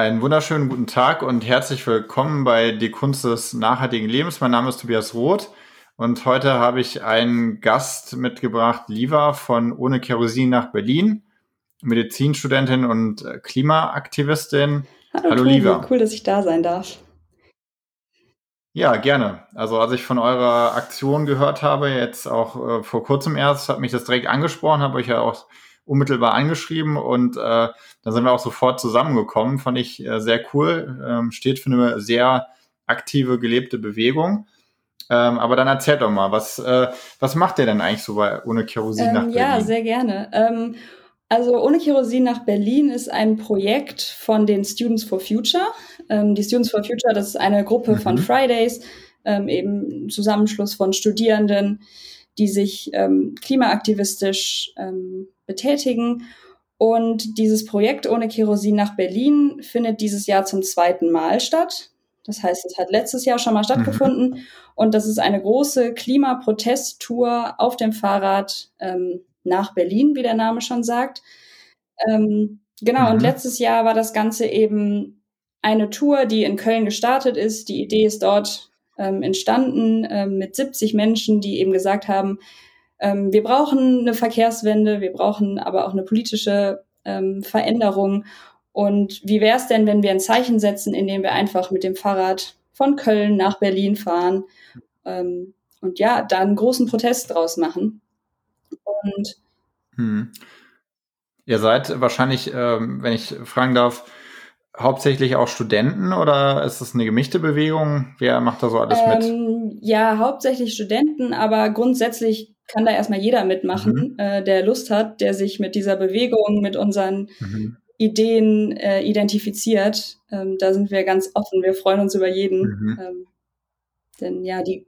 Einen wunderschönen guten Tag und herzlich willkommen bei Die Kunst des nachhaltigen Lebens. Mein Name ist Tobias Roth und heute habe ich einen Gast mitgebracht, Liva von Ohne Kerosin nach Berlin, Medizinstudentin und Klimaaktivistin. Hallo, Hallo Liva. Cool, dass ich da sein darf. Ja, gerne. Also als ich von eurer Aktion gehört habe, jetzt auch äh, vor kurzem erst, hat mich das direkt angesprochen, habe euch ja auch unmittelbar angeschrieben und äh, dann sind wir auch sofort zusammengekommen. Fand ich äh, sehr cool. Ähm, steht für eine sehr aktive, gelebte Bewegung. Ähm, aber dann erzählt doch mal, was, äh, was macht ihr denn eigentlich so bei Ohne Kerosin ähm, nach Berlin? Ja, sehr gerne. Ähm, also Ohne Kerosin nach Berlin ist ein Projekt von den Students for Future. Ähm, die Students for Future, das ist eine Gruppe mhm. von Fridays, ähm, eben Zusammenschluss von Studierenden, die sich ähm, klimaaktivistisch betätigen. Und dieses Projekt Ohne Kerosin nach Berlin findet dieses Jahr zum zweiten Mal statt. Das heißt, es hat letztes Jahr schon mal stattgefunden. Mhm. Und das ist eine große Klimaprotesttour auf dem Fahrrad ähm, nach Berlin, wie der Name schon sagt. Ähm, genau, mhm. und letztes Jahr war das Ganze eben eine Tour, die in Köln gestartet ist. Die Idee ist dort ähm, entstanden ähm, mit 70 Menschen, die eben gesagt haben, ähm, wir brauchen eine Verkehrswende, wir brauchen aber auch eine politische ähm, Veränderung. Und wie wäre es denn, wenn wir ein Zeichen setzen, indem wir einfach mit dem Fahrrad von Köln nach Berlin fahren ähm, und ja, da einen großen Protest draus machen? Und hm. Ihr seid wahrscheinlich, ähm, wenn ich fragen darf, hauptsächlich auch Studenten oder ist es eine gemischte Bewegung? Wer macht da so alles ähm, mit? Ja, hauptsächlich Studenten, aber grundsätzlich kann da erstmal jeder mitmachen, mhm. äh, der Lust hat, der sich mit dieser Bewegung, mit unseren mhm. Ideen äh, identifiziert. Ähm, da sind wir ganz offen. Wir freuen uns über jeden. Mhm. Ähm, denn ja, die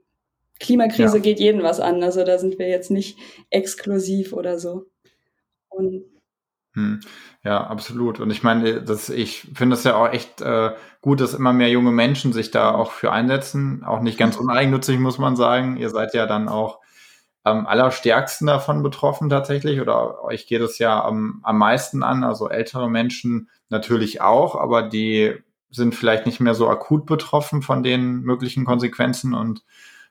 Klimakrise ja. geht jeden was an. Also da sind wir jetzt nicht exklusiv oder so. Und hm. Ja, absolut. Und ich meine, das, ich finde es ja auch echt äh, gut, dass immer mehr junge Menschen sich da auch für einsetzen. Auch nicht ganz uneigennützig, muss man sagen. Ihr seid ja dann auch am allerstärksten davon betroffen tatsächlich. Oder euch geht es ja am, am meisten an. Also ältere Menschen natürlich auch, aber die sind vielleicht nicht mehr so akut betroffen von den möglichen Konsequenzen. Und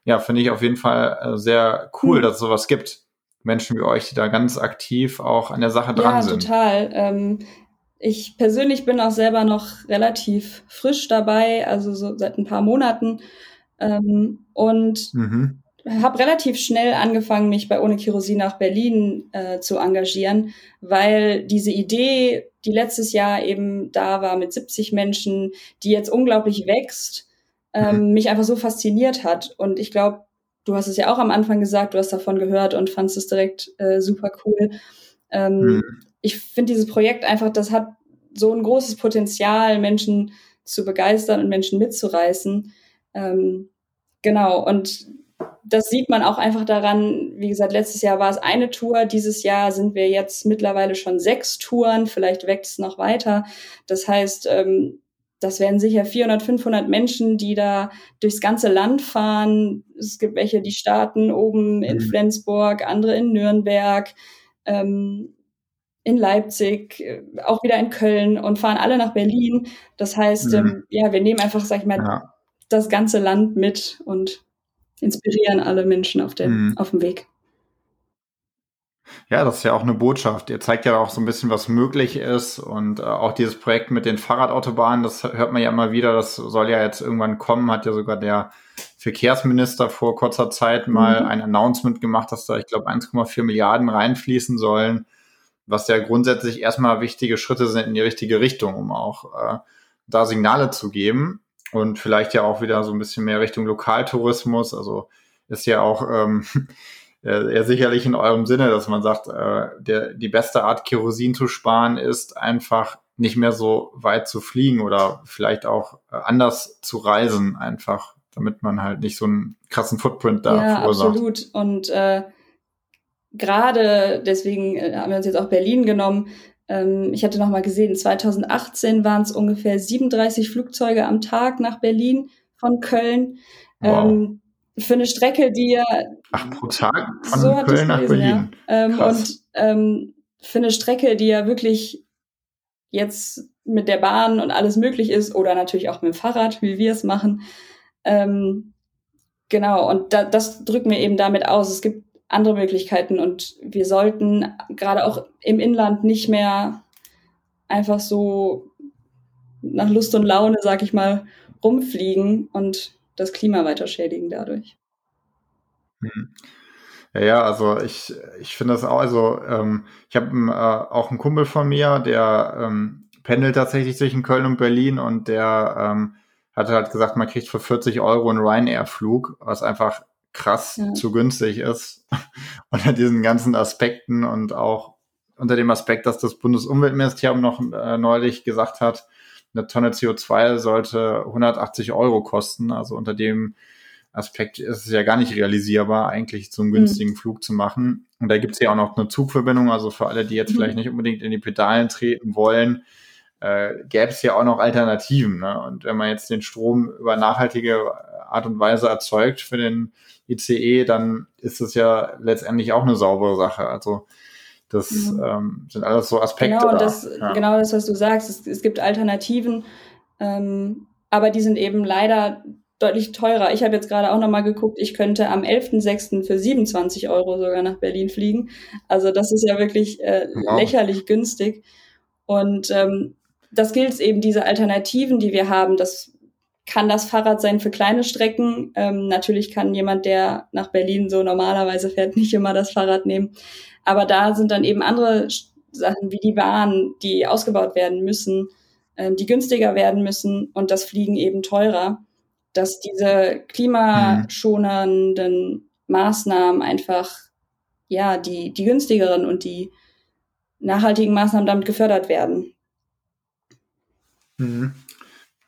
ja, finde ich auf jeden Fall äh, sehr cool, hm. dass es sowas gibt. Menschen wie euch, die da ganz aktiv auch an der Sache dran ja, sind. Ja, total. Ähm, ich persönlich bin auch selber noch relativ frisch dabei, also so seit ein paar Monaten. Ähm, und mhm. Habe relativ schnell angefangen, mich bei Ohne Kerosin nach Berlin äh, zu engagieren, weil diese Idee, die letztes Jahr eben da war mit 70 Menschen, die jetzt unglaublich wächst, ähm, mhm. mich einfach so fasziniert hat. Und ich glaube, du hast es ja auch am Anfang gesagt, du hast davon gehört und fandest es direkt äh, super cool. Ähm, mhm. Ich finde dieses Projekt einfach, das hat so ein großes Potenzial, Menschen zu begeistern und Menschen mitzureißen. Ähm, genau, und das sieht man auch einfach daran, wie gesagt, letztes Jahr war es eine Tour, dieses Jahr sind wir jetzt mittlerweile schon sechs Touren, vielleicht wächst es noch weiter. Das heißt, ähm, das werden sicher 400, 500 Menschen, die da durchs ganze Land fahren. Es gibt welche, die starten oben in mhm. Flensburg, andere in Nürnberg, ähm, in Leipzig, äh, auch wieder in Köln und fahren alle nach Berlin. Das heißt, mhm. ähm, ja, wir nehmen einfach, sag ich mal, ja. das ganze Land mit und inspirieren alle Menschen auf dem, mhm. auf dem Weg. Ja, das ist ja auch eine Botschaft. Ihr zeigt ja auch so ein bisschen, was möglich ist. Und äh, auch dieses Projekt mit den Fahrradautobahnen, das hört man ja immer wieder, das soll ja jetzt irgendwann kommen, hat ja sogar der Verkehrsminister vor kurzer Zeit mal mhm. ein Announcement gemacht, dass da, ich glaube, 1,4 Milliarden reinfließen sollen, was ja grundsätzlich erstmal wichtige Schritte sind in die richtige Richtung, um auch äh, da Signale zu geben. Und vielleicht ja auch wieder so ein bisschen mehr Richtung Lokaltourismus. Also ist ja auch ähm, äh, ja sicherlich in eurem Sinne, dass man sagt, äh, der, die beste Art Kerosin zu sparen ist einfach nicht mehr so weit zu fliegen oder vielleicht auch äh, anders zu reisen, einfach, damit man halt nicht so einen krassen Footprint da ja, verursacht. Absolut. Und äh, gerade deswegen äh, haben wir uns jetzt auch Berlin genommen. Ähm, ich hatte noch mal gesehen, 2018 waren es ungefähr 37 Flugzeuge am Tag nach Berlin von Köln. Wow. Ähm, für eine Strecke, die ja. Ach, pro Tag von so Köln nach Berlin. Ja. Ähm, und ähm, für eine Strecke, die ja wirklich jetzt mit der Bahn und alles möglich ist oder natürlich auch mit dem Fahrrad, wie wir es machen. Ähm, genau, und da, das drücken wir eben damit aus. Es gibt andere Möglichkeiten und wir sollten gerade auch im Inland nicht mehr einfach so nach Lust und Laune, sag ich mal, rumfliegen und das Klima weiter schädigen dadurch. Hm. Ja, also ich, ich finde das auch, also ähm, ich habe äh, auch einen Kumpel von mir, der ähm, pendelt tatsächlich zwischen Köln und Berlin und der ähm, hat halt gesagt, man kriegt für 40 Euro einen Ryanair-Flug, was einfach krass ja. zu günstig ist. unter diesen ganzen Aspekten und auch unter dem Aspekt, dass das Bundesumweltministerium noch äh, neulich gesagt hat, eine Tonne CO2 sollte 180 Euro kosten. Also unter dem Aspekt ist es ja gar nicht realisierbar, eigentlich zum günstigen mhm. Flug zu machen. Und da gibt es ja auch noch eine Zugverbindung. Also für alle, die jetzt mhm. vielleicht nicht unbedingt in die Pedalen treten wollen, äh, gäbe es ja auch noch Alternativen. Ne? Und wenn man jetzt den Strom über nachhaltige Art und Weise erzeugt für den ICE, dann ist es ja letztendlich auch eine saubere Sache. Also das mhm. ähm, sind alles so Aspekte. Genau, da. das, ja. genau das, was du sagst. Es, es gibt Alternativen, ähm, aber die sind eben leider deutlich teurer. Ich habe jetzt gerade auch nochmal geguckt, ich könnte am 11.06. für 27 Euro sogar nach Berlin fliegen. Also das ist ja wirklich äh, wow. lächerlich günstig. Und ähm, das gilt eben, diese Alternativen, die wir haben, das kann das Fahrrad sein für kleine Strecken. Ähm, natürlich kann jemand, der nach Berlin so normalerweise fährt, nicht immer das Fahrrad nehmen. Aber da sind dann eben andere Sachen wie die Bahn, die ausgebaut werden müssen, ähm, die günstiger werden müssen und das Fliegen eben teurer, dass diese klimaschonenden Maßnahmen einfach, ja, die, die günstigeren und die nachhaltigen Maßnahmen damit gefördert werden. Mhm.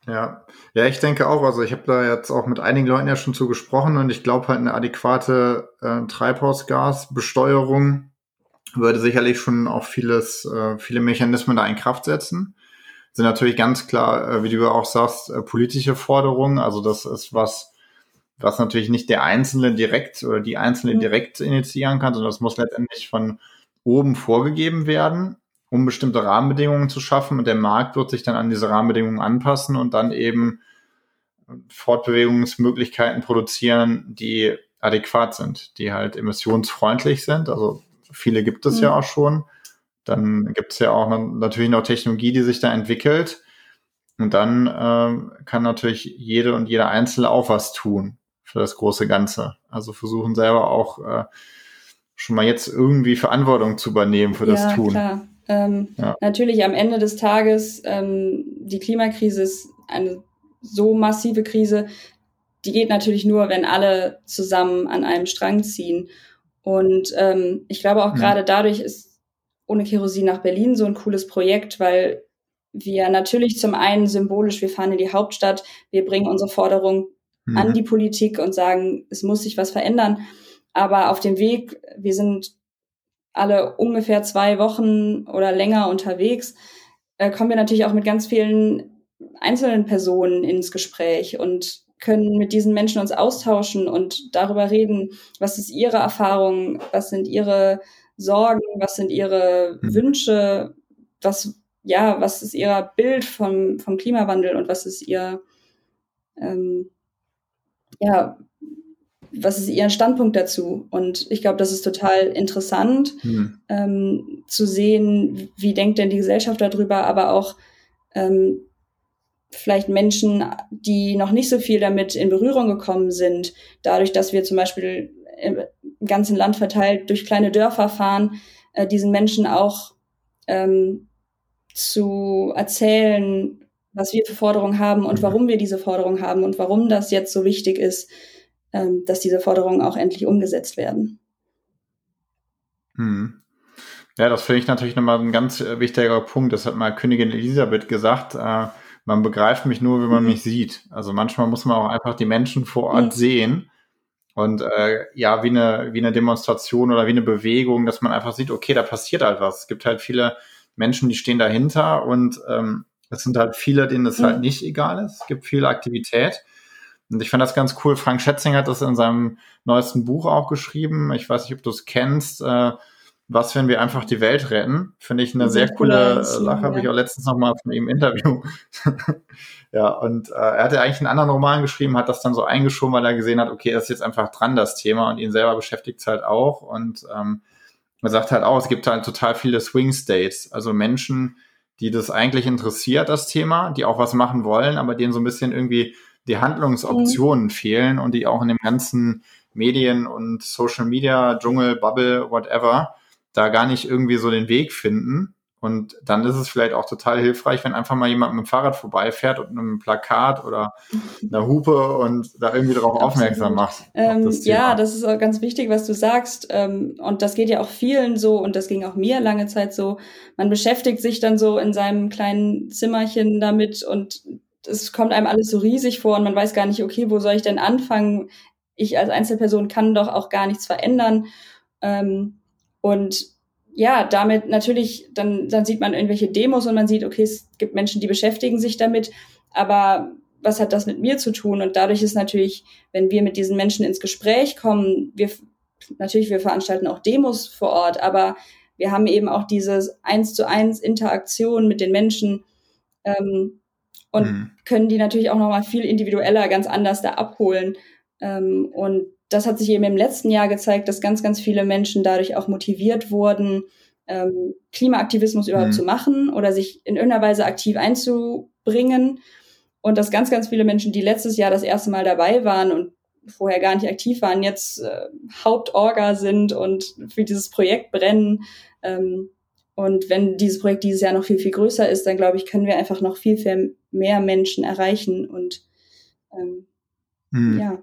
Ja, ja, ich denke auch. Also ich habe da jetzt auch mit einigen Leuten ja schon zu gesprochen und ich glaube halt eine adäquate äh, Treibhausgasbesteuerung würde sicherlich schon auch vieles, äh, viele Mechanismen da in Kraft setzen. Sind natürlich ganz klar, äh, wie du auch sagst, äh, politische Forderungen. Also das ist was, was natürlich nicht der Einzelne direkt oder die Einzelne mhm. direkt initiieren kann, sondern das muss letztendlich von oben vorgegeben werden um bestimmte Rahmenbedingungen zu schaffen. Und der Markt wird sich dann an diese Rahmenbedingungen anpassen und dann eben Fortbewegungsmöglichkeiten produzieren, die adäquat sind, die halt emissionsfreundlich sind. Also viele gibt es mhm. ja auch schon. Dann gibt es ja auch natürlich noch Technologie, die sich da entwickelt. Und dann äh, kann natürlich jede und jeder Einzelne auch was tun für das große Ganze. Also versuchen selber auch äh, schon mal jetzt irgendwie Verantwortung zu übernehmen für das ja, Tun. Klar. Ähm, ja. Natürlich am Ende des Tages, ähm, die Klimakrise ist eine so massive Krise, die geht natürlich nur, wenn alle zusammen an einem Strang ziehen. Und ähm, ich glaube auch mhm. gerade dadurch ist ohne Kerosin nach Berlin so ein cooles Projekt, weil wir natürlich zum einen symbolisch, wir fahren in die Hauptstadt, wir bringen unsere Forderung mhm. an die Politik und sagen, es muss sich was verändern. Aber auf dem Weg, wir sind alle ungefähr zwei Wochen oder länger unterwegs, äh, kommen wir natürlich auch mit ganz vielen einzelnen Personen ins Gespräch und können mit diesen Menschen uns austauschen und darüber reden, was ist ihre Erfahrung, was sind ihre Sorgen, was sind ihre mhm. Wünsche, was, ja, was ist ihr Bild vom, vom Klimawandel und was ist ihr, ähm, ja, was ist Ihr Standpunkt dazu? Und ich glaube, das ist total interessant mhm. ähm, zu sehen, wie denkt denn die Gesellschaft darüber, aber auch ähm, vielleicht Menschen, die noch nicht so viel damit in Berührung gekommen sind, dadurch, dass wir zum Beispiel im ganzen Land verteilt durch kleine Dörfer fahren, äh, diesen Menschen auch ähm, zu erzählen, was wir für Forderungen haben und mhm. warum wir diese Forderungen haben und warum das jetzt so wichtig ist dass diese Forderungen auch endlich umgesetzt werden. Hm. Ja, das finde ich natürlich nochmal ein ganz äh, wichtiger Punkt. Das hat mal Königin Elisabeth gesagt. Äh, man begreift mich nur, wenn man mhm. mich sieht. Also manchmal muss man auch einfach die Menschen vor Ort mhm. sehen. Und äh, ja, wie eine, wie eine Demonstration oder wie eine Bewegung, dass man einfach sieht, okay, da passiert halt was. Es gibt halt viele Menschen, die stehen dahinter und ähm, es sind halt viele, denen es halt mhm. halt nicht egal ist. Es gibt viel Aktivität. Und ich fand das ganz cool. Frank Schätzing hat das in seinem neuesten Buch auch geschrieben. Ich weiß nicht, ob du es kennst. Äh, was, wenn wir einfach die Welt retten? Finde ich eine sehr coole Sache. Habe ich auch letztens noch mal von ihm Interview. ja, und äh, er hatte eigentlich einen anderen Roman geschrieben, hat das dann so eingeschoben, weil er gesehen hat, okay, das ist jetzt einfach dran, das Thema, und ihn selber beschäftigt es halt auch. Und ähm, man sagt halt auch, es gibt halt total viele Swing States, also Menschen, die das eigentlich interessiert, das Thema, die auch was machen wollen, aber denen so ein bisschen irgendwie die Handlungsoptionen mhm. fehlen und die auch in dem ganzen Medien- und Social Media, Dschungel, Bubble, whatever, da gar nicht irgendwie so den Weg finden. Und dann ist es vielleicht auch total hilfreich, wenn einfach mal jemand mit dem Fahrrad vorbeifährt und einem Plakat oder einer Hupe und da irgendwie darauf aufmerksam macht. Ähm, das ja, das ist auch ganz wichtig, was du sagst. Ähm, und das geht ja auch vielen so und das ging auch mir lange Zeit so. Man beschäftigt sich dann so in seinem kleinen Zimmerchen damit und es kommt einem alles so riesig vor und man weiß gar nicht, okay, wo soll ich denn anfangen? Ich als Einzelperson kann doch auch gar nichts verändern. Ähm, und ja, damit natürlich, dann, dann sieht man irgendwelche Demos und man sieht, okay, es gibt Menschen, die beschäftigen sich damit, aber was hat das mit mir zu tun? Und dadurch ist natürlich, wenn wir mit diesen Menschen ins Gespräch kommen, wir natürlich, wir veranstalten auch Demos vor Ort, aber wir haben eben auch diese eins zu eins Interaktion mit den Menschen ähm, und mhm. können die natürlich auch nochmal viel individueller, ganz anders da abholen. Ähm, und das hat sich eben im letzten Jahr gezeigt, dass ganz, ganz viele Menschen dadurch auch motiviert wurden, ähm, Klimaaktivismus überhaupt mhm. zu machen oder sich in irgendeiner Weise aktiv einzubringen. Und dass ganz, ganz viele Menschen, die letztes Jahr das erste Mal dabei waren und vorher gar nicht aktiv waren, jetzt äh, Hauptorga sind und für dieses Projekt brennen. Ähm, und wenn dieses Projekt dieses Jahr noch viel, viel größer ist, dann glaube ich, können wir einfach noch viel, viel mehr Menschen erreichen und ähm, mhm. ja.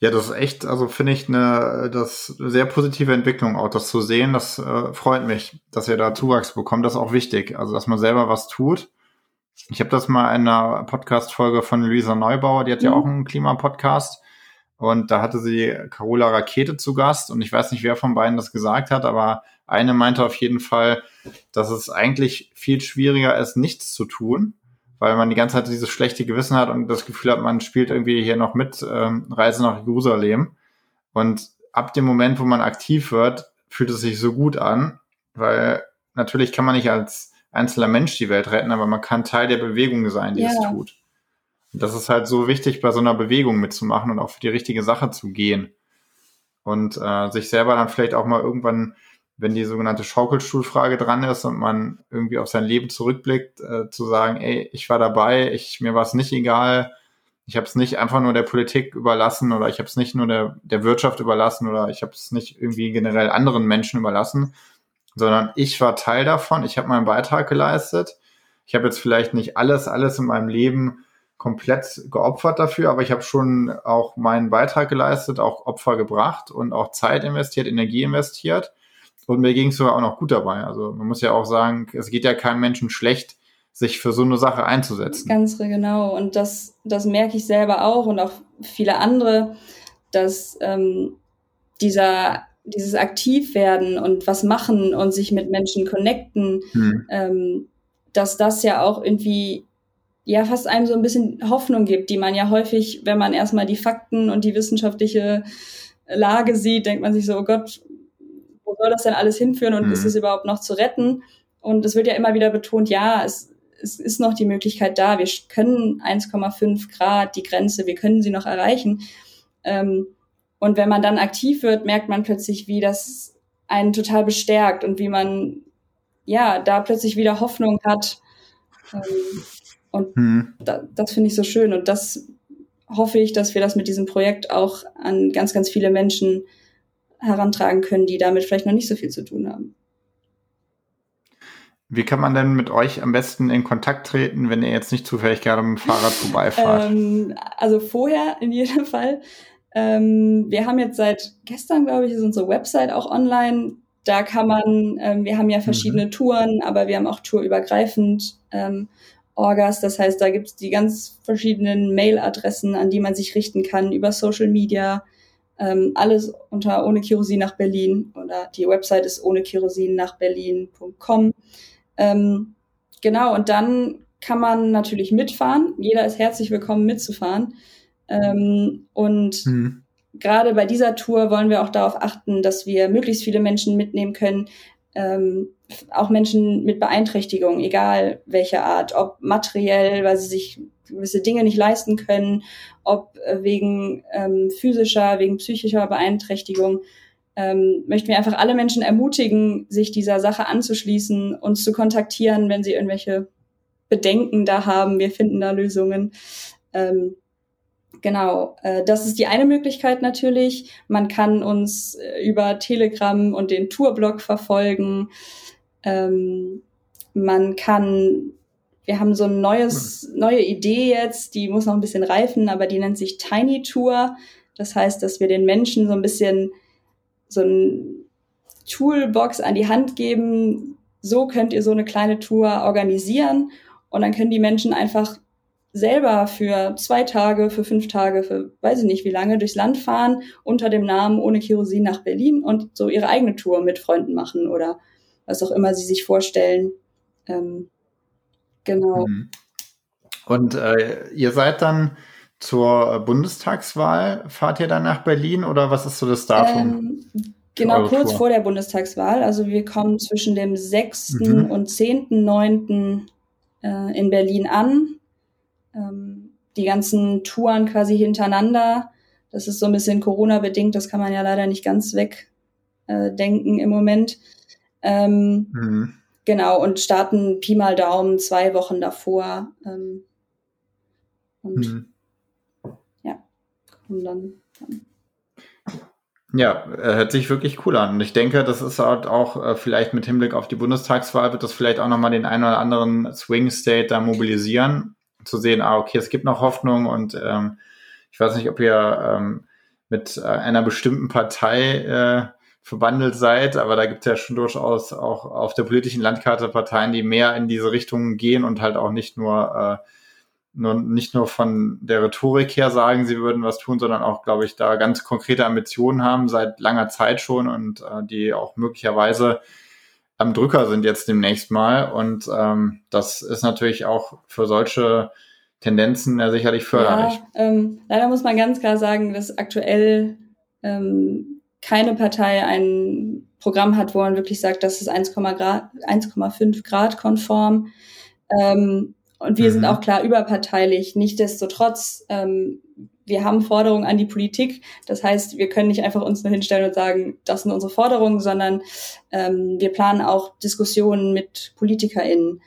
Ja, das ist echt, also finde ich eine das sehr positive Entwicklung auch, das zu sehen. Das äh, freut mich, dass ihr da Zuwachs bekommt. Das ist auch wichtig, also dass man selber was tut. Ich habe das mal in einer Podcast-Folge von Luisa Neubauer, die hat mhm. ja auch einen Klimapodcast. Und da hatte sie Carola Rakete zu Gast. Und ich weiß nicht, wer von beiden das gesagt hat, aber eine meinte auf jeden Fall, dass es eigentlich viel schwieriger ist, nichts zu tun weil man die ganze Zeit dieses schlechte Gewissen hat und das Gefühl hat, man spielt irgendwie hier noch mit ähm, Reise nach Jerusalem. Und ab dem Moment, wo man aktiv wird, fühlt es sich so gut an, weil natürlich kann man nicht als einzelner Mensch die Welt retten, aber man kann Teil der Bewegung sein, die ja. es tut. Und das ist halt so wichtig, bei so einer Bewegung mitzumachen und auch für die richtige Sache zu gehen. Und äh, sich selber dann vielleicht auch mal irgendwann wenn die sogenannte Schaukelstuhlfrage dran ist und man irgendwie auf sein Leben zurückblickt, äh, zu sagen, ey, ich war dabei, ich, mir war es nicht egal, ich habe es nicht einfach nur der Politik überlassen oder ich habe es nicht nur der, der Wirtschaft überlassen oder ich habe es nicht irgendwie generell anderen Menschen überlassen, sondern ich war Teil davon, ich habe meinen Beitrag geleistet. Ich habe jetzt vielleicht nicht alles, alles in meinem Leben komplett geopfert dafür, aber ich habe schon auch meinen Beitrag geleistet, auch Opfer gebracht und auch Zeit investiert, Energie investiert und mir ging es sogar auch noch gut dabei. Also man muss ja auch sagen, es geht ja keinem Menschen schlecht, sich für so eine Sache einzusetzen. Ganz genau. Und das, das merke ich selber auch und auch viele andere, dass ähm, dieser, dieses Aktivwerden und was machen und sich mit Menschen connecten, hm. ähm, dass das ja auch irgendwie ja fast einem so ein bisschen Hoffnung gibt, die man ja häufig, wenn man erstmal die Fakten und die wissenschaftliche Lage sieht, denkt man sich so, oh Gott, soll das denn alles hinführen und mhm. ist es überhaupt noch zu retten? Und es wird ja immer wieder betont, ja, es, es ist noch die Möglichkeit da. Wir können 1,5 Grad, die Grenze, wir können sie noch erreichen. Ähm, und wenn man dann aktiv wird, merkt man plötzlich, wie das einen total bestärkt und wie man ja da plötzlich wieder Hoffnung hat. Ähm, und mhm. da, das finde ich so schön. Und das hoffe ich, dass wir das mit diesem Projekt auch an ganz, ganz viele Menschen herantragen können, die damit vielleicht noch nicht so viel zu tun haben. Wie kann man denn mit euch am besten in Kontakt treten, wenn ihr jetzt nicht zufällig gerade mit dem Fahrrad vorbeifahrt? ähm, also vorher in jedem Fall. Ähm, wir haben jetzt seit gestern, glaube ich, ist unsere Website auch online. Da kann man, ähm, wir haben ja verschiedene mhm. Touren, aber wir haben auch tourübergreifend ähm, Orgas. Das heißt, da gibt es die ganz verschiedenen Mailadressen, an die man sich richten kann über Social Media. Ähm, alles unter ohne Kerosin nach Berlin oder die Website ist ohne Kerosin nach Berlin.com. Ähm, genau, und dann kann man natürlich mitfahren. Jeder ist herzlich willkommen mitzufahren. Ähm, und mhm. gerade bei dieser Tour wollen wir auch darauf achten, dass wir möglichst viele Menschen mitnehmen können, ähm, auch Menschen mit Beeinträchtigung, egal welche Art, ob materiell, weil sie sich gewisse Dinge nicht leisten können, ob äh, wegen ähm, physischer, wegen psychischer Beeinträchtigung, ähm, möchten wir einfach alle Menschen ermutigen, sich dieser Sache anzuschließen, uns zu kontaktieren, wenn sie irgendwelche Bedenken da haben. Wir finden da Lösungen. Ähm, Genau, äh, das ist die eine Möglichkeit natürlich. Man kann uns äh, über Telegram und den Tourblog verfolgen. Ähm, man kann, wir haben so ein neues, neue Idee jetzt, die muss noch ein bisschen reifen, aber die nennt sich Tiny Tour. Das heißt, dass wir den Menschen so ein bisschen so ein Toolbox an die Hand geben. So könnt ihr so eine kleine Tour organisieren und dann können die Menschen einfach selber für zwei Tage, für fünf Tage, für weiß ich nicht wie lange durchs Land fahren unter dem Namen ohne Kerosin nach Berlin und so ihre eigene Tour mit Freunden machen oder was auch immer sie sich vorstellen. Ähm, genau. Mhm. Und äh, ihr seid dann zur Bundestagswahl, fahrt ihr dann nach Berlin oder was ist so das Datum? Ähm, genau, kurz Tour? vor der Bundestagswahl. Also wir kommen zwischen dem 6. Mhm. und 10.9. Äh, in Berlin an ähm, die ganzen Touren quasi hintereinander. Das ist so ein bisschen Corona-bedingt, das kann man ja leider nicht ganz wegdenken äh, im Moment. Ähm, mhm. Genau, und starten Pi mal Daumen zwei Wochen davor. Ähm, und mhm. ja, und dann, dann ja, äh, hört sich wirklich cool an. Und ich denke, das ist halt auch äh, vielleicht mit Hinblick auf die Bundestagswahl wird das vielleicht auch nochmal den einen oder anderen Swing State da mobilisieren zu sehen, ah, okay, es gibt noch Hoffnung und ähm, ich weiß nicht, ob ihr ähm, mit äh, einer bestimmten Partei äh, verbandelt seid, aber da gibt es ja schon durchaus auch auf der politischen Landkarte Parteien, die mehr in diese Richtung gehen und halt auch nicht nur, äh, nur nicht nur von der Rhetorik her sagen, sie würden was tun, sondern auch, glaube ich, da ganz konkrete Ambitionen haben seit langer Zeit schon und äh, die auch möglicherweise am Drücker sind jetzt demnächst mal. Und ähm, das ist natürlich auch für solche Tendenzen ja sicherlich förderlich. Ja, ähm, leider muss man ganz klar sagen, dass aktuell ähm, keine Partei ein Programm hat, wo man wirklich sagt, das ist 1,5 Grad konform. Ähm, und wir mhm. sind auch klar überparteilich. Nichtsdestotrotz ähm, wir haben Forderungen an die Politik. Das heißt, wir können nicht einfach uns nur hinstellen und sagen, das sind unsere Forderungen, sondern ähm, wir planen auch Diskussionen mit PolitikerInnen,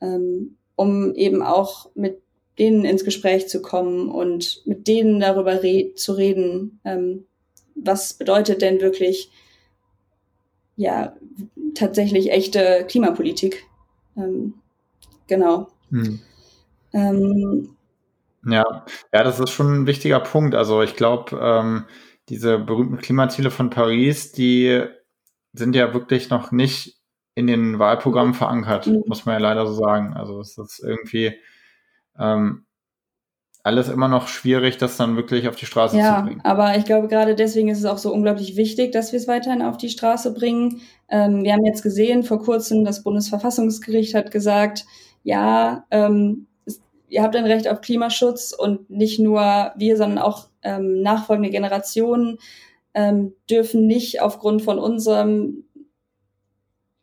ähm, um eben auch mit denen ins Gespräch zu kommen und mit denen darüber re zu reden, ähm, was bedeutet denn wirklich ja tatsächlich echte Klimapolitik. Ähm, genau. Hm. Ähm, ja, ja, das ist schon ein wichtiger Punkt. Also ich glaube, ähm, diese berühmten Klimaziele von Paris, die sind ja wirklich noch nicht in den Wahlprogrammen verankert, mhm. muss man ja leider so sagen. Also es ist irgendwie ähm, alles immer noch schwierig, das dann wirklich auf die Straße ja, zu bringen. Ja, aber ich glaube, gerade deswegen ist es auch so unglaublich wichtig, dass wir es weiterhin auf die Straße bringen. Ähm, wir haben jetzt gesehen, vor kurzem, das Bundesverfassungsgericht hat gesagt, ja, ähm, ihr habt ein Recht auf Klimaschutz und nicht nur wir, sondern auch ähm, nachfolgende Generationen ähm, dürfen nicht aufgrund von unserem,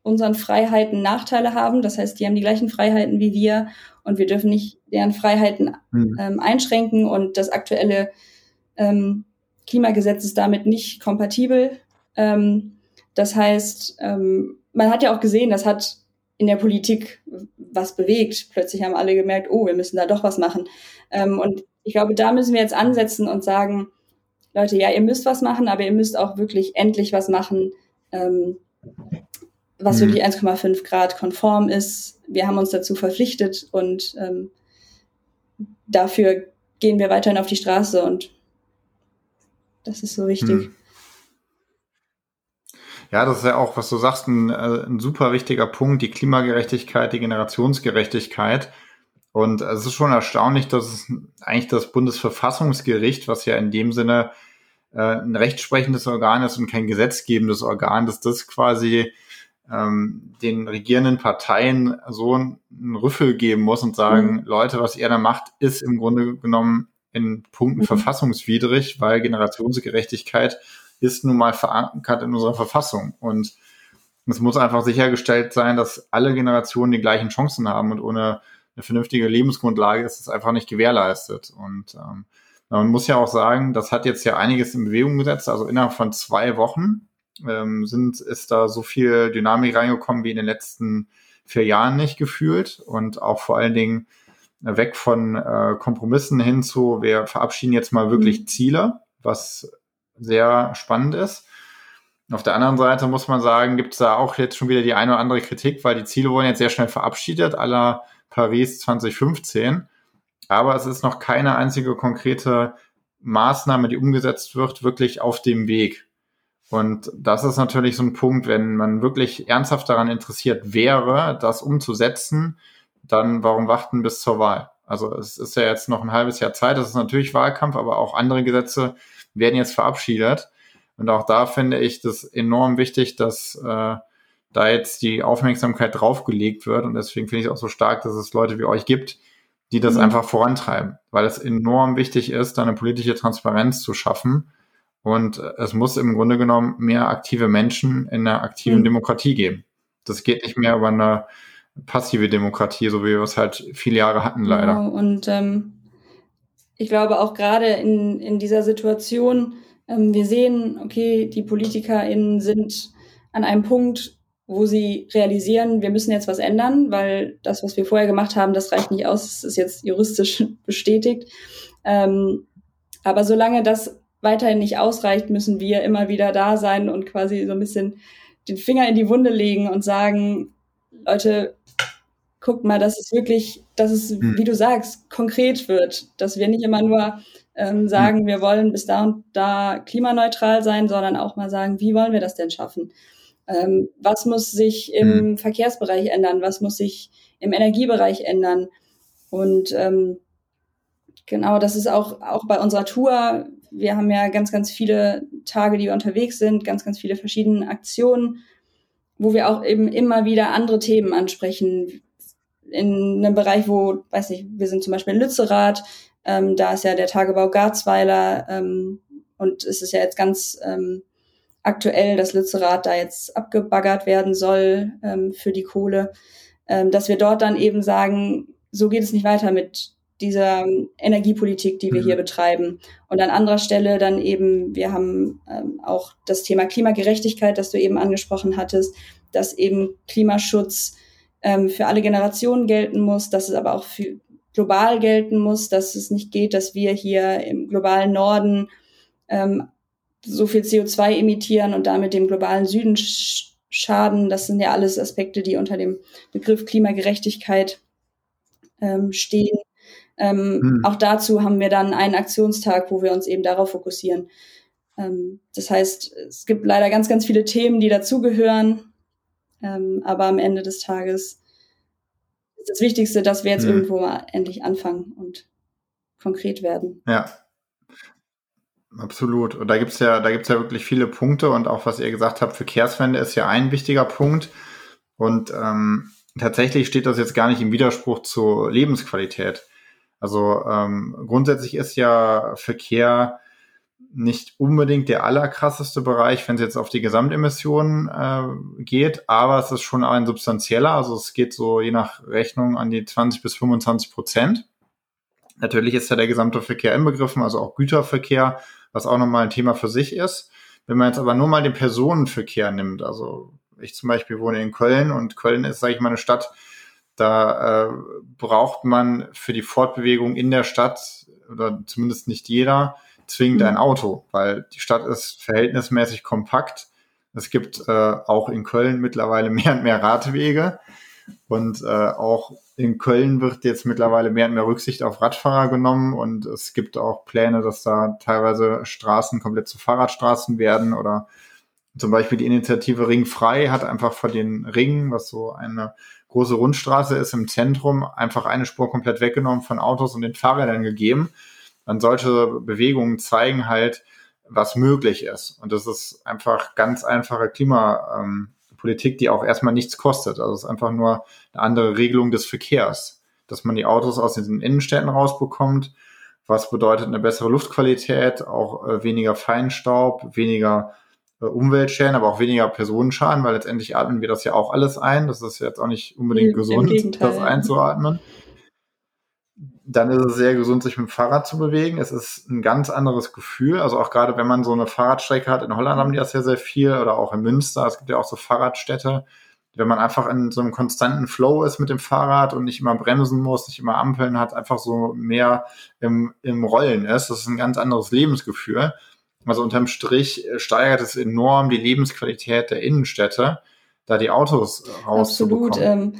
unseren Freiheiten Nachteile haben. Das heißt, die haben die gleichen Freiheiten wie wir und wir dürfen nicht deren Freiheiten mhm. ähm, einschränken und das aktuelle ähm, Klimagesetz ist damit nicht kompatibel. Ähm, das heißt, ähm, man hat ja auch gesehen, das hat in der Politik was bewegt. Plötzlich haben alle gemerkt, oh, wir müssen da doch was machen. Ähm, und ich glaube, da müssen wir jetzt ansetzen und sagen, Leute, ja, ihr müsst was machen, aber ihr müsst auch wirklich endlich was machen, ähm, was mhm. wirklich 1,5 Grad konform ist. Wir haben uns dazu verpflichtet und ähm, dafür gehen wir weiterhin auf die Straße und das ist so wichtig. Mhm. Ja, das ist ja auch, was du sagst, ein, äh, ein super wichtiger Punkt, die Klimagerechtigkeit, die Generationsgerechtigkeit. Und es ist schon erstaunlich, dass es eigentlich das Bundesverfassungsgericht, was ja in dem Sinne äh, ein rechtsprechendes Organ ist und kein gesetzgebendes Organ, dass das quasi ähm, den regierenden Parteien so einen Rüffel geben muss und sagen, mhm. Leute, was ihr da macht, ist im Grunde genommen in Punkten mhm. verfassungswidrig, weil Generationsgerechtigkeit ist nun mal verankert in unserer Verfassung. Und es muss einfach sichergestellt sein, dass alle Generationen die gleichen Chancen haben und ohne eine vernünftige Lebensgrundlage ist es einfach nicht gewährleistet. Und ähm, man muss ja auch sagen, das hat jetzt ja einiges in Bewegung gesetzt. Also innerhalb von zwei Wochen ähm, sind, ist da so viel Dynamik reingekommen wie in den letzten vier Jahren nicht gefühlt und auch vor allen Dingen weg von äh, Kompromissen hin zu, wir verabschieden jetzt mal wirklich mhm. Ziele, was sehr spannend ist. Auf der anderen Seite muss man sagen, gibt es da auch jetzt schon wieder die eine oder andere Kritik, weil die Ziele wurden jetzt sehr schnell verabschiedet, aller Paris 2015. Aber es ist noch keine einzige konkrete Maßnahme, die umgesetzt wird, wirklich auf dem Weg. Und das ist natürlich so ein Punkt, wenn man wirklich ernsthaft daran interessiert wäre, das umzusetzen, dann warum warten bis zur Wahl? Also es ist ja jetzt noch ein halbes Jahr Zeit, das ist natürlich Wahlkampf, aber auch andere Gesetze werden jetzt verabschiedet. Und auch da finde ich das enorm wichtig, dass äh, da jetzt die Aufmerksamkeit draufgelegt wird. Und deswegen finde ich es auch so stark, dass es Leute wie euch gibt, die das mhm. einfach vorantreiben, weil es enorm wichtig ist, da eine politische Transparenz zu schaffen. Und es muss im Grunde genommen mehr aktive Menschen in einer aktiven mhm. Demokratie geben. Das geht nicht mehr über eine passive Demokratie, so wie wir es halt viele Jahre hatten, leider. Genau. Und ähm, ich glaube auch gerade in, in dieser Situation, ähm, wir sehen, okay, die PolitikerInnen sind an einem Punkt, wo sie realisieren, wir müssen jetzt was ändern, weil das, was wir vorher gemacht haben, das reicht nicht aus, das ist jetzt juristisch bestätigt. Ähm, aber solange das weiterhin nicht ausreicht, müssen wir immer wieder da sein und quasi so ein bisschen den Finger in die Wunde legen und sagen, Leute, guckt mal, dass es wirklich, dass es, hm. wie du sagst, konkret wird, dass wir nicht immer nur ähm, sagen, hm. wir wollen bis da und da klimaneutral sein, sondern auch mal sagen, wie wollen wir das denn schaffen? Ähm, was muss sich im hm. Verkehrsbereich ändern? Was muss sich im Energiebereich ändern? Und ähm, genau, das ist auch, auch bei unserer Tour. Wir haben ja ganz, ganz viele Tage, die wir unterwegs sind, ganz, ganz viele verschiedene Aktionen, wo wir auch eben immer wieder andere Themen ansprechen. In einem Bereich, wo, weiß nicht, wir sind zum Beispiel in Lützerath, ähm, da ist ja der Tagebau Garzweiler ähm, und es ist ja jetzt ganz ähm, aktuell, dass Lützerath da jetzt abgebaggert werden soll ähm, für die Kohle, ähm, dass wir dort dann eben sagen, so geht es nicht weiter mit dieser Energiepolitik, die wir mhm. hier betreiben. Und an anderer Stelle dann eben, wir haben ähm, auch das Thema Klimagerechtigkeit, das du eben angesprochen hattest, dass eben Klimaschutz ähm, für alle Generationen gelten muss, dass es aber auch für global gelten muss, dass es nicht geht, dass wir hier im globalen Norden ähm, so viel CO2 emittieren und damit dem globalen Süden sch schaden. Das sind ja alles Aspekte, die unter dem Begriff Klimagerechtigkeit ähm, stehen. Ähm, hm. Auch dazu haben wir dann einen Aktionstag, wo wir uns eben darauf fokussieren. Ähm, das heißt, es gibt leider ganz, ganz viele Themen, die dazugehören. Ähm, aber am Ende des Tages ist das Wichtigste, dass wir jetzt mhm. irgendwo mal endlich anfangen und konkret werden. Ja. Absolut. Und da gibt's ja, da gibt's ja wirklich viele Punkte und auch was ihr gesagt habt, Verkehrswende ist ja ein wichtiger Punkt. Und ähm, tatsächlich steht das jetzt gar nicht im Widerspruch zur Lebensqualität. Also ähm, grundsätzlich ist ja Verkehr nicht unbedingt der allerkrasseste Bereich, wenn es jetzt auf die Gesamtemissionen äh, geht, aber es ist schon ein substanzieller, also es geht so je nach Rechnung an die 20 bis 25 Prozent. Natürlich ist ja der gesamte Verkehr inbegriffen, also auch Güterverkehr, was auch nochmal ein Thema für sich ist. Wenn man jetzt aber nur mal den Personenverkehr nimmt, also ich zum Beispiel wohne in Köln und Köln ist, sage ich mal, eine Stadt, da äh, braucht man für die Fortbewegung in der Stadt, oder zumindest nicht jeder, zwingend ein mhm. Auto, weil die Stadt ist verhältnismäßig kompakt. Es gibt äh, auch in Köln mittlerweile mehr und mehr Radwege. Und äh, auch in Köln wird jetzt mittlerweile mehr und mehr Rücksicht auf Radfahrer genommen. Und es gibt auch Pläne, dass da teilweise Straßen komplett zu Fahrradstraßen werden. Oder zum Beispiel die Initiative Ring frei hat einfach vor den Ringen, was so eine große Rundstraße ist im Zentrum, einfach eine Spur komplett weggenommen von Autos und den Fahrrädern gegeben dann solche Bewegungen zeigen halt, was möglich ist. Und das ist einfach ganz einfache Klimapolitik, die auch erstmal nichts kostet. Also es ist einfach nur eine andere Regelung des Verkehrs, dass man die Autos aus den Innenstädten rausbekommt was bedeutet eine bessere Luftqualität, auch äh, weniger Feinstaub, weniger Umweltschäden, aber auch weniger Personenschaden, weil letztendlich atmen wir das ja auch alles ein. Das ist jetzt auch nicht unbedingt Im, gesund, im das einzuatmen. Dann ist es sehr gesund, sich mit dem Fahrrad zu bewegen. Es ist ein ganz anderes Gefühl. Also auch gerade wenn man so eine Fahrradstrecke hat, in Holland haben die das ja sehr viel oder auch in Münster. Es gibt ja auch so Fahrradstädte. Wenn man einfach in so einem konstanten Flow ist mit dem Fahrrad und nicht immer bremsen muss, nicht immer Ampeln hat, einfach so mehr im, im Rollen ist, das ist ein ganz anderes Lebensgefühl. Also unterm Strich äh, steigert es enorm die Lebensqualität der Innenstädte, da die Autos rauszubekommen. Absolut. Ähm,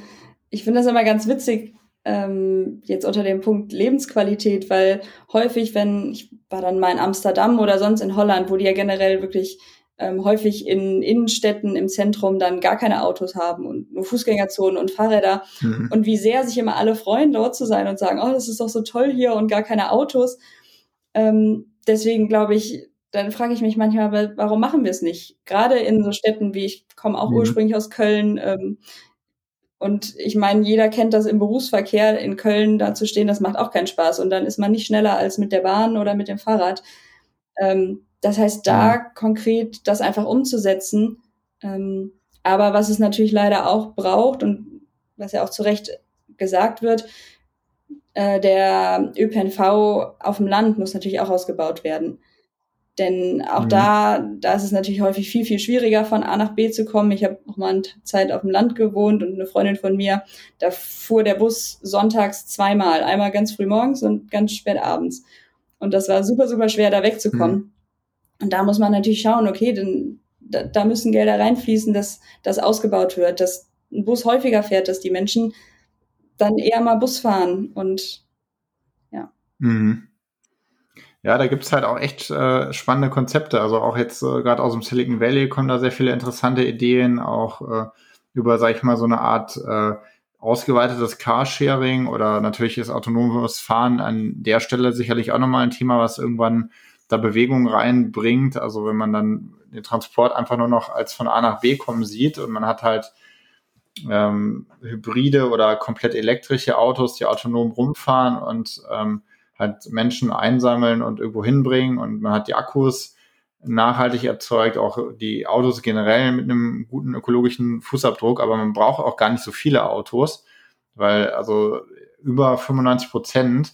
ich finde das immer ganz witzig, ähm, jetzt unter dem Punkt Lebensqualität, weil häufig, wenn, ich war dann mal in Amsterdam oder sonst in Holland, wo die ja generell wirklich ähm, häufig in Innenstädten im Zentrum dann gar keine Autos haben und nur Fußgängerzonen und Fahrräder. Mhm. Und wie sehr sich immer alle freuen, dort zu sein und sagen, oh, das ist doch so toll hier und gar keine Autos. Ähm, deswegen glaube ich, dann frage ich mich manchmal, warum machen wir es nicht? Gerade in so Städten wie ich komme auch mhm. ursprünglich aus Köln. Ähm, und ich meine, jeder kennt das im Berufsverkehr in Köln da zu stehen, das macht auch keinen Spaß. Und dann ist man nicht schneller als mit der Bahn oder mit dem Fahrrad. Ähm, das heißt, da konkret das einfach umzusetzen. Ähm, aber was es natürlich leider auch braucht und was ja auch zu Recht gesagt wird, äh, der ÖPNV auf dem Land muss natürlich auch ausgebaut werden. Denn auch mhm. da, da ist es natürlich häufig viel, viel schwieriger, von A nach B zu kommen. Ich habe noch mal eine Zeit auf dem Land gewohnt und eine Freundin von mir, da fuhr der Bus sonntags zweimal. Einmal ganz früh morgens und ganz spät abends. Und das war super, super schwer, da wegzukommen. Mhm. Und da muss man natürlich schauen, okay, denn da, da müssen Gelder reinfließen, dass das ausgebaut wird, dass ein Bus häufiger fährt, dass die Menschen dann eher mal Bus fahren und ja. Mhm. Ja, da gibt's halt auch echt äh, spannende Konzepte. Also auch jetzt äh, gerade aus dem Silicon Valley kommen da sehr viele interessante Ideen, auch äh, über, sag ich mal, so eine Art äh, ausgeweitetes Carsharing oder natürlich ist autonomes Fahren an der Stelle sicherlich auch nochmal ein Thema, was irgendwann da Bewegung reinbringt. Also wenn man dann den Transport einfach nur noch als von A nach B kommen sieht und man hat halt ähm, hybride oder komplett elektrische Autos, die autonom rumfahren und ähm, halt Menschen einsammeln und irgendwo hinbringen und man hat die Akkus nachhaltig erzeugt, auch die Autos generell mit einem guten ökologischen Fußabdruck, aber man braucht auch gar nicht so viele Autos, weil also über 95 Prozent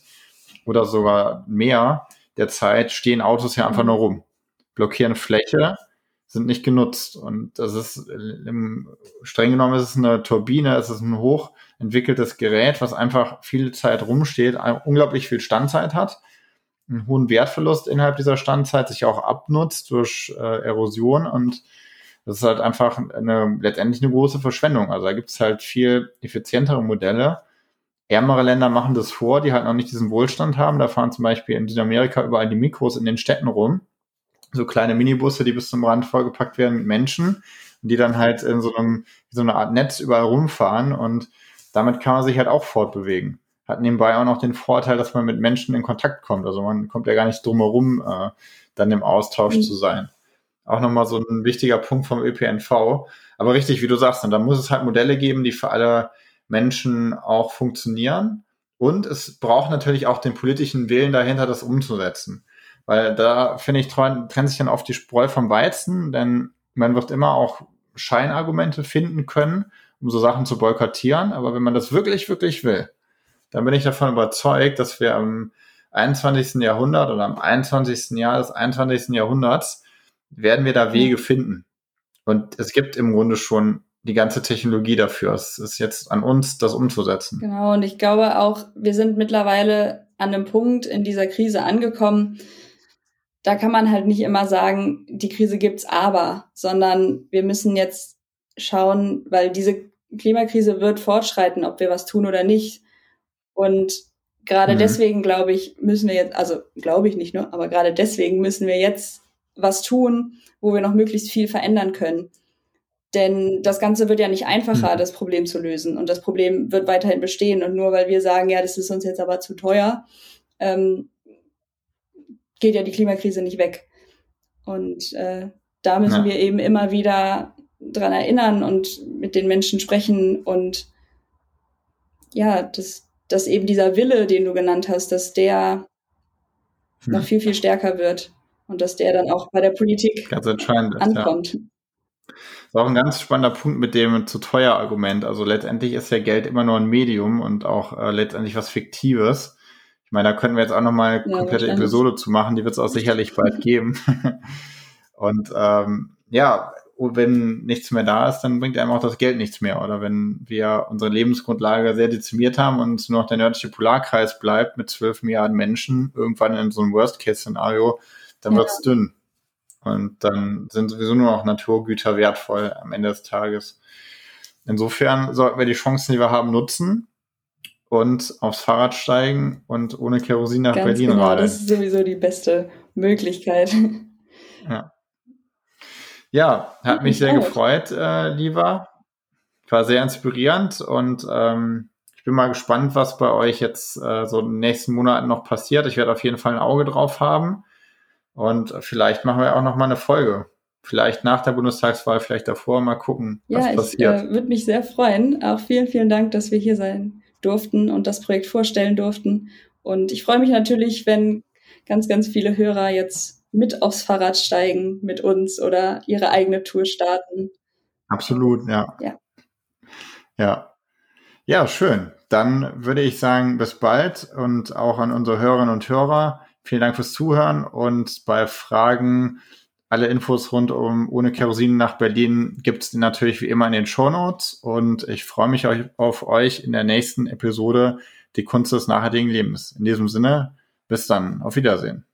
oder sogar mehr der Zeit stehen Autos ja einfach nur rum, blockieren Fläche sind nicht genutzt. Und das ist im, streng genommen ist es eine Turbine, es ist ein hochentwickeltes Gerät, was einfach viel Zeit rumsteht, unglaublich viel Standzeit hat, einen hohen Wertverlust innerhalb dieser Standzeit sich auch abnutzt durch äh, Erosion und das ist halt einfach eine, letztendlich eine große Verschwendung. Also da gibt es halt viel effizientere Modelle. Ärmere Länder machen das vor, die halt noch nicht diesen Wohlstand haben. Da fahren zum Beispiel in Südamerika überall die Mikros in den Städten rum so kleine Minibusse, die bis zum Rand vollgepackt werden mit Menschen, die dann halt in so einem, so eine Art Netz überall rumfahren und damit kann man sich halt auch fortbewegen. Hat nebenbei auch noch den Vorteil, dass man mit Menschen in Kontakt kommt. Also man kommt ja gar nicht drum herum, äh, dann im Austausch mhm. zu sein. Auch nochmal so ein wichtiger Punkt vom ÖPNV. Aber richtig, wie du sagst, und da muss es halt Modelle geben, die für alle Menschen auch funktionieren. Und es braucht natürlich auch den politischen Willen dahinter, das umzusetzen. Weil da, finde ich, trennt sich dann oft die Spreu vom Weizen, denn man wird immer auch Scheinargumente finden können, um so Sachen zu boykottieren. Aber wenn man das wirklich, wirklich will, dann bin ich davon überzeugt, dass wir am 21. Jahrhundert oder am 21. Jahr des 21. Jahrhunderts werden wir da mhm. Wege finden. Und es gibt im Grunde schon die ganze Technologie dafür. Es ist jetzt an uns, das umzusetzen. Genau, und ich glaube auch, wir sind mittlerweile an einem Punkt in dieser Krise angekommen, da kann man halt nicht immer sagen, die Krise gibt's aber, sondern wir müssen jetzt schauen, weil diese Klimakrise wird fortschreiten, ob wir was tun oder nicht. Und gerade mhm. deswegen glaube ich, müssen wir jetzt, also glaube ich nicht nur, aber gerade deswegen müssen wir jetzt was tun, wo wir noch möglichst viel verändern können. Denn das Ganze wird ja nicht einfacher, mhm. das Problem zu lösen. Und das Problem wird weiterhin bestehen. Und nur weil wir sagen, ja, das ist uns jetzt aber zu teuer, ähm, geht ja die Klimakrise nicht weg. Und äh, da müssen ja. wir eben immer wieder dran erinnern und mit den Menschen sprechen und ja, dass, dass eben dieser Wille, den du genannt hast, dass der hm. noch viel, viel stärker wird und dass der dann auch bei der Politik ganz entscheidend ist, ankommt. Ja. Das ist auch ein ganz spannender Punkt mit dem zu teuer Argument. Also letztendlich ist ja Geld immer nur ein Medium und auch äh, letztendlich was Fiktives. Ich meine, da können wir jetzt auch nochmal eine ja, komplette Episode zu machen, die wird es auch sicherlich bald geben. und ähm, ja, wenn nichts mehr da ist, dann bringt einem auch das Geld nichts mehr. Oder wenn wir unsere Lebensgrundlage sehr dezimiert haben und nur noch der nördliche Polarkreis bleibt mit zwölf Milliarden Menschen, irgendwann in so einem Worst-Case-Szenario, dann ja. wird's dünn. Und dann sind sowieso nur noch Naturgüter wertvoll am Ende des Tages. Insofern sollten wir die Chancen, die wir haben, nutzen und aufs Fahrrad steigen und ohne Kerosin nach Ganz Berlin genau, radeln. Das ist sowieso die beste Möglichkeit. Ja. Ja, hat mich sehr gefreut, äh, lieber. War sehr inspirierend und ähm, ich bin mal gespannt, was bei euch jetzt äh, so in den nächsten Monaten noch passiert. Ich werde auf jeden Fall ein Auge drauf haben und vielleicht machen wir auch noch mal eine Folge. Vielleicht nach der Bundestagswahl, vielleicht davor, mal gucken, was ja, passiert. Ja, äh, würde mich sehr freuen. Auch vielen, vielen Dank, dass wir hier sein durften und das Projekt vorstellen durften. Und ich freue mich natürlich, wenn ganz, ganz viele Hörer jetzt mit aufs Fahrrad steigen mit uns oder ihre eigene Tour starten. Absolut, ja. Ja. Ja, ja schön. Dann würde ich sagen, bis bald und auch an unsere Hörerinnen und Hörer. Vielen Dank fürs Zuhören und bei Fragen alle Infos rund um ohne Kerosin nach Berlin gibt es natürlich wie immer in den Shownotes und ich freue mich auf euch in der nächsten Episode Die Kunst des nachhaltigen Lebens. In diesem Sinne, bis dann, auf Wiedersehen.